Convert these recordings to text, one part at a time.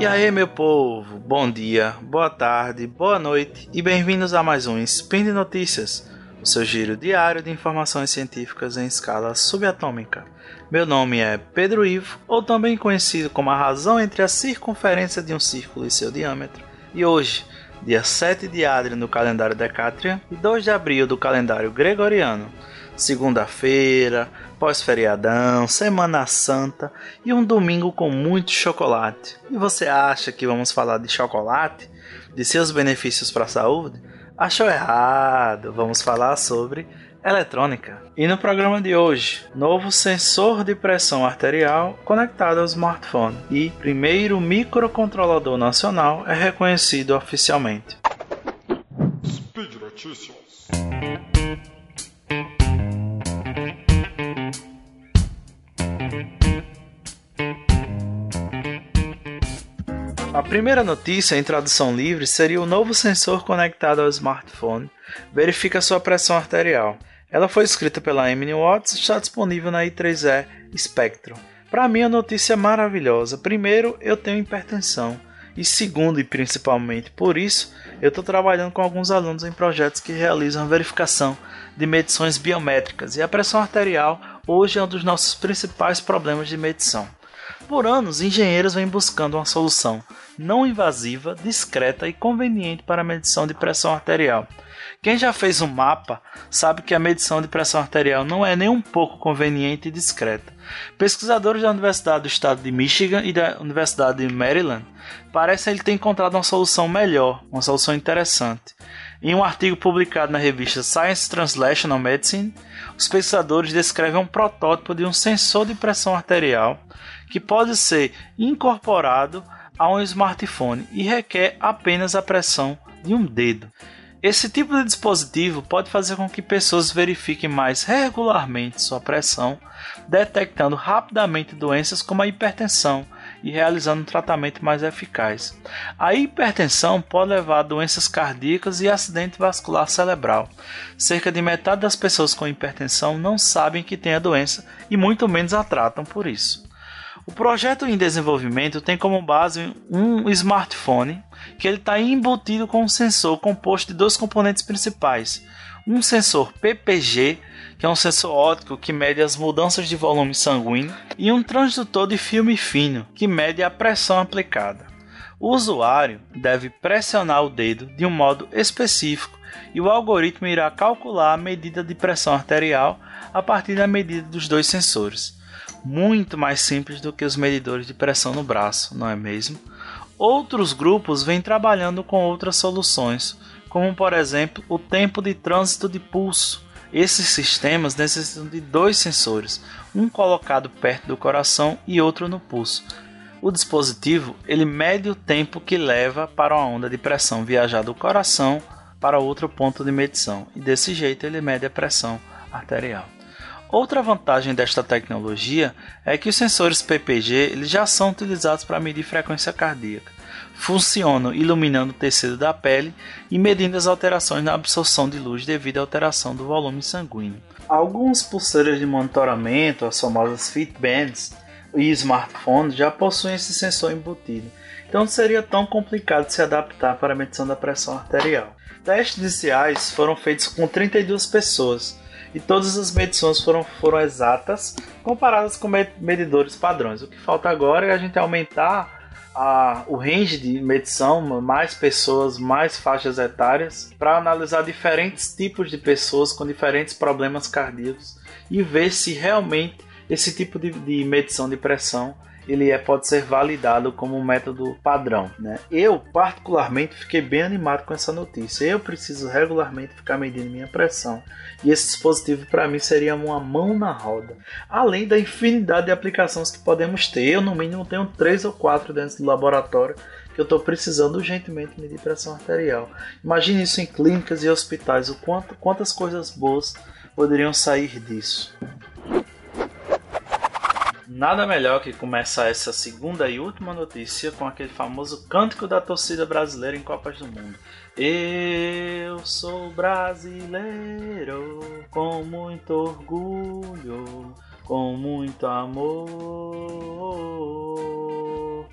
E aí, meu povo, bom dia, boa tarde, boa noite e bem-vindos a mais um Spin de Notícias, o seu giro diário de informações científicas em escala subatômica. Meu nome é Pedro Ivo, ou também conhecido como a razão entre a circunferência de um círculo e seu diâmetro, e hoje, dia 7 de Adri no calendário Decatrian e 2 de abril do calendário Gregoriano, segunda-feira, pós-feriadão, Semana Santa e um domingo com muito chocolate. E você acha que vamos falar de chocolate? De seus benefícios para a saúde? Achou errado! Vamos falar sobre eletrônica. E no programa de hoje, novo sensor de pressão arterial conectado ao smartphone e primeiro microcontrolador nacional é reconhecido oficialmente. Speed Notícias. Primeira notícia em tradução livre seria o novo sensor conectado ao smartphone verifica sua pressão arterial. Ela foi escrita pela Emily Watts e está disponível na i3E Spectrum. Para mim, a notícia é maravilhosa. Primeiro, eu tenho hipertensão. E segundo, e principalmente por isso, eu estou trabalhando com alguns alunos em projetos que realizam verificação de medições biométricas. E a pressão arterial hoje é um dos nossos principais problemas de medição. Por anos, engenheiros vêm buscando uma solução não invasiva, discreta e conveniente para a medição de pressão arterial. Quem já fez um mapa sabe que a medição de pressão arterial não é nem um pouco conveniente e discreta. Pesquisadores da Universidade do Estado de Michigan e da Universidade de Maryland parecem ter encontrado uma solução melhor, uma solução interessante. Em um artigo publicado na revista Science Translational Medicine, os pesquisadores descrevem um protótipo de um sensor de pressão arterial que pode ser incorporado a um smartphone e requer apenas a pressão de um dedo. Esse tipo de dispositivo pode fazer com que pessoas verifiquem mais regularmente sua pressão, detectando rapidamente doenças como a hipertensão e realizando um tratamento mais eficaz. A hipertensão pode levar a doenças cardíacas e acidente vascular cerebral. Cerca de metade das pessoas com hipertensão não sabem que têm a doença e muito menos a tratam por isso. O projeto em desenvolvimento tem como base um smartphone que ele está embutido com um sensor composto de dois componentes principais. Um sensor PPG, que é um sensor óptico que mede as mudanças de volume sanguíneo, e um transdutor de filme fino, que mede a pressão aplicada. O usuário deve pressionar o dedo de um modo específico e o algoritmo irá calcular a medida de pressão arterial a partir da medida dos dois sensores muito mais simples do que os medidores de pressão no braço, não é mesmo? Outros grupos vêm trabalhando com outras soluções, como por exemplo o tempo de trânsito de pulso. Esses sistemas necessitam de dois sensores, um colocado perto do coração e outro no pulso. O dispositivo ele mede o tempo que leva para uma onda de pressão viajar do coração para outro ponto de medição, e desse jeito ele mede a pressão arterial. Outra vantagem desta tecnologia é que os sensores PPG eles já são utilizados para medir frequência cardíaca. Funcionam iluminando o tecido da pele e medindo as alterações na absorção de luz devido à alteração do volume sanguíneo. Algumas pulseiras de monitoramento, as famosas Fitbands e smartphones já possuem esse sensor embutido, então não seria tão complicado se adaptar para a medição da pressão arterial. Testes iniciais foram feitos com 32 pessoas e todas as medições foram, foram exatas comparadas com medidores padrões. O que falta agora é a gente aumentar a, o range de medição, mais pessoas, mais faixas etárias, para analisar diferentes tipos de pessoas com diferentes problemas cardíacos e ver se realmente esse tipo de, de medição de pressão ele é, pode ser validado como um método padrão. Né? Eu, particularmente, fiquei bem animado com essa notícia. Eu preciso regularmente ficar medindo minha pressão. E esse dispositivo, para mim, seria uma mão na roda. Além da infinidade de aplicações que podemos ter. Eu, no mínimo, tenho três ou quatro dentro do laboratório que eu estou precisando urgentemente medir pressão arterial. Imagine isso em clínicas e hospitais. O quanto, quantas coisas boas poderiam sair disso. Nada melhor que começar essa segunda e última notícia com aquele famoso cântico da torcida brasileira em Copas do Mundo. Eu sou brasileiro com muito orgulho, com muito amor.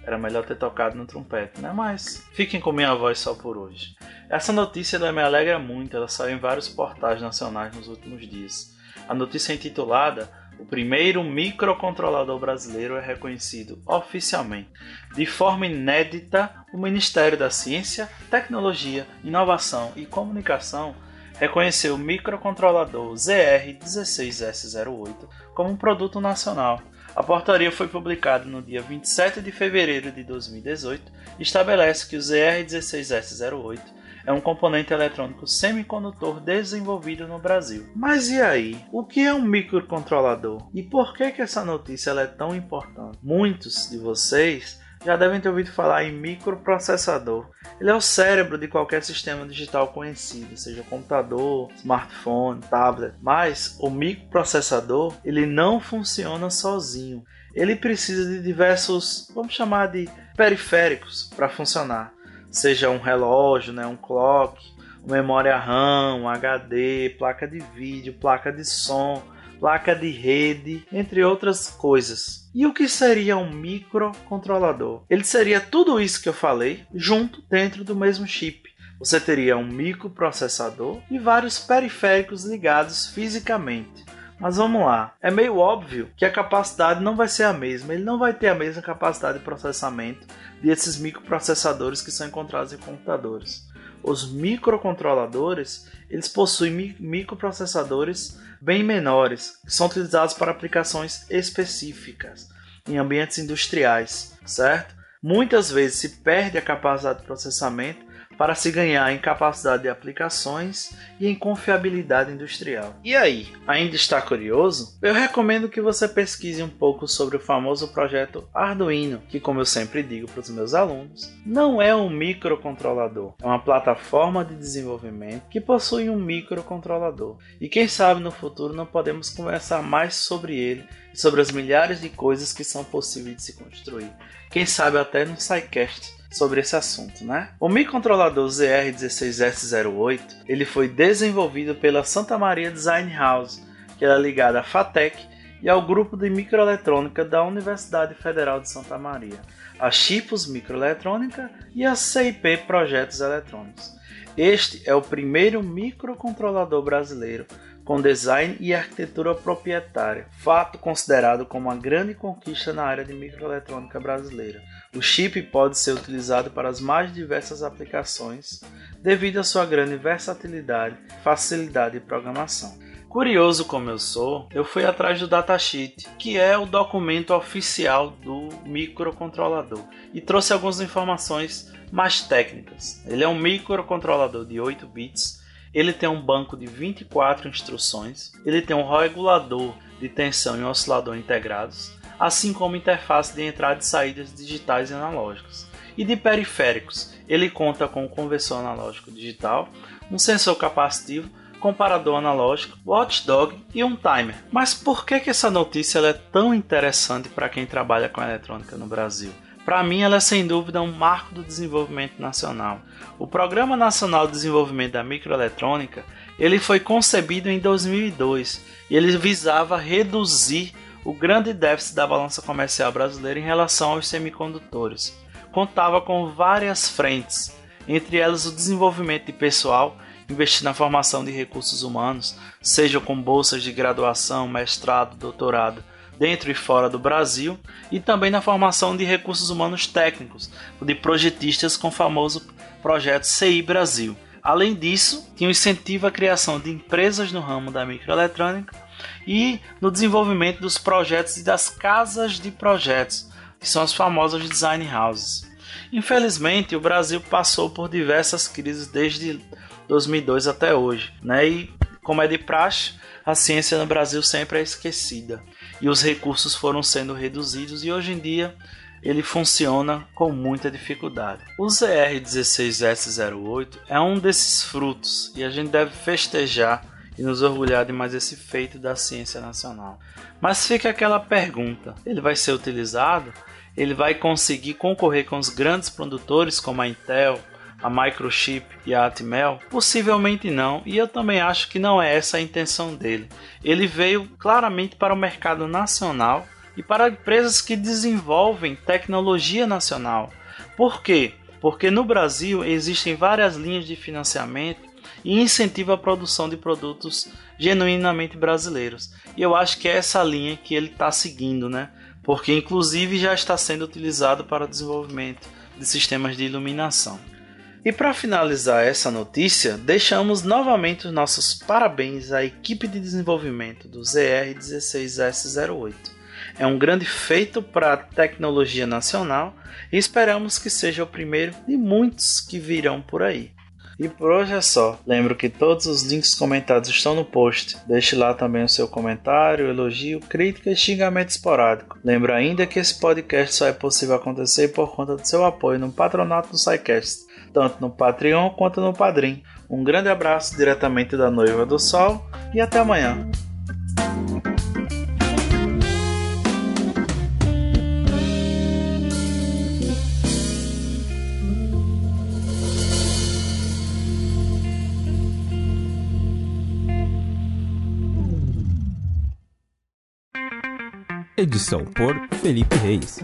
Era melhor ter tocado no trompete, né? Mas fiquem com minha voz só por hoje. Essa notícia me alegra muito, ela saiu em vários portais nacionais nos últimos dias. A notícia é intitulada o primeiro microcontrolador brasileiro é reconhecido oficialmente. De forma inédita, o Ministério da Ciência, Tecnologia, Inovação e Comunicação reconheceu o microcontrolador ZR16S08 como um produto nacional. A portaria foi publicada no dia 27 de fevereiro de 2018 e estabelece que o ZR16S08 é um componente eletrônico semicondutor desenvolvido no Brasil. Mas e aí? O que é um microcontrolador? E por que, que essa notícia é tão importante? Muitos de vocês já devem ter ouvido falar em microprocessador. Ele é o cérebro de qualquer sistema digital conhecido, seja computador, smartphone, tablet. Mas o microprocessador ele não funciona sozinho. Ele precisa de diversos, vamos chamar de periféricos para funcionar seja um relógio, né, um clock, memória RAM, HD, placa de vídeo, placa de som, placa de rede, entre outras coisas. E o que seria um microcontrolador? Ele seria tudo isso que eu falei junto dentro do mesmo chip. Você teria um microprocessador e vários periféricos ligados fisicamente. Mas vamos lá, é meio óbvio que a capacidade não vai ser a mesma, ele não vai ter a mesma capacidade de processamento desses microprocessadores que são encontrados em computadores. Os microcontroladores, eles possuem microprocessadores bem menores, que são utilizados para aplicações específicas em ambientes industriais, certo? Muitas vezes se perde a capacidade de processamento para se ganhar em capacidade de aplicações e em confiabilidade industrial. E aí, ainda está curioso? Eu recomendo que você pesquise um pouco sobre o famoso projeto Arduino, que, como eu sempre digo para os meus alunos, não é um microcontrolador, é uma plataforma de desenvolvimento que possui um microcontrolador. E quem sabe no futuro não podemos conversar mais sobre ele e sobre as milhares de coisas que são possíveis de se construir. Quem sabe até no SciCast sobre esse assunto, né? O microcontrolador ZR16S08 ele foi desenvolvido pela Santa Maria Design House, que é ligada à FATEC e ao grupo de microeletrônica da Universidade Federal de Santa Maria, a Chipos Microeletrônica e a CIP Projetos Eletrônicos. Este é o primeiro microcontrolador brasileiro com design e arquitetura proprietária, fato considerado como uma grande conquista na área de microeletrônica brasileira. O chip pode ser utilizado para as mais diversas aplicações devido à sua grande versatilidade facilidade de programação. Curioso como eu sou, eu fui atrás do datasheet, que é o documento oficial do microcontrolador, e trouxe algumas informações mais técnicas. Ele é um microcontrolador de 8 bits ele tem um banco de 24 instruções, ele tem um regulador de tensão e um oscilador integrados, assim como interface de entrada e saídas digitais e analógicas. E de periféricos, ele conta com um conversor analógico digital, um sensor capacitivo, comparador analógico, watchdog e um timer. Mas por que, que essa notícia é tão interessante para quem trabalha com eletrônica no Brasil? Para mim, ela é sem dúvida um marco do desenvolvimento nacional. O Programa Nacional de Desenvolvimento da Microeletrônica ele foi concebido em 2002 e ele visava reduzir o grande déficit da balança comercial brasileira em relação aos semicondutores. Contava com várias frentes, entre elas o desenvolvimento de pessoal, investir na formação de recursos humanos, seja com bolsas de graduação, mestrado, doutorado dentro e fora do Brasil, e também na formação de recursos humanos técnicos, de projetistas com o famoso projeto CI Brasil. Além disso, tinha o incentivo à criação de empresas no ramo da microeletrônica e no desenvolvimento dos projetos e das casas de projetos, que são as famosas design houses. Infelizmente, o Brasil passou por diversas crises desde 2002 até hoje, né? E como é de praxe, a ciência no Brasil sempre é esquecida e os recursos foram sendo reduzidos e hoje em dia ele funciona com muita dificuldade. O ZR16S08 é um desses frutos e a gente deve festejar e nos orgulhar de mais esse feito da ciência nacional. Mas fica aquela pergunta: ele vai ser utilizado? Ele vai conseguir concorrer com os grandes produtores como a Intel, a Microchip e a Atmel? Possivelmente não, e eu também acho que não é essa a intenção dele. Ele veio claramente para o mercado nacional e para empresas que desenvolvem tecnologia nacional. Por quê? Porque no Brasil existem várias linhas de financiamento e incentivo à produção de produtos genuinamente brasileiros. E eu acho que é essa linha que ele está seguindo, né? Porque inclusive já está sendo utilizado para o desenvolvimento de sistemas de iluminação. E para finalizar essa notícia, deixamos novamente os nossos parabéns à equipe de desenvolvimento do ZR16S08. É um grande feito para a tecnologia nacional e esperamos que seja o primeiro de muitos que virão por aí. E por hoje é só. Lembro que todos os links comentados estão no post. Deixe lá também o seu comentário, elogio, crítica e xingamento esporádico. Lembro ainda que esse podcast só é possível acontecer por conta do seu apoio no patronato do SciCast tanto no Patreon quanto no Padrim. Um grande abraço diretamente da Noiva do Sol e até amanhã. Edição por Felipe Reis.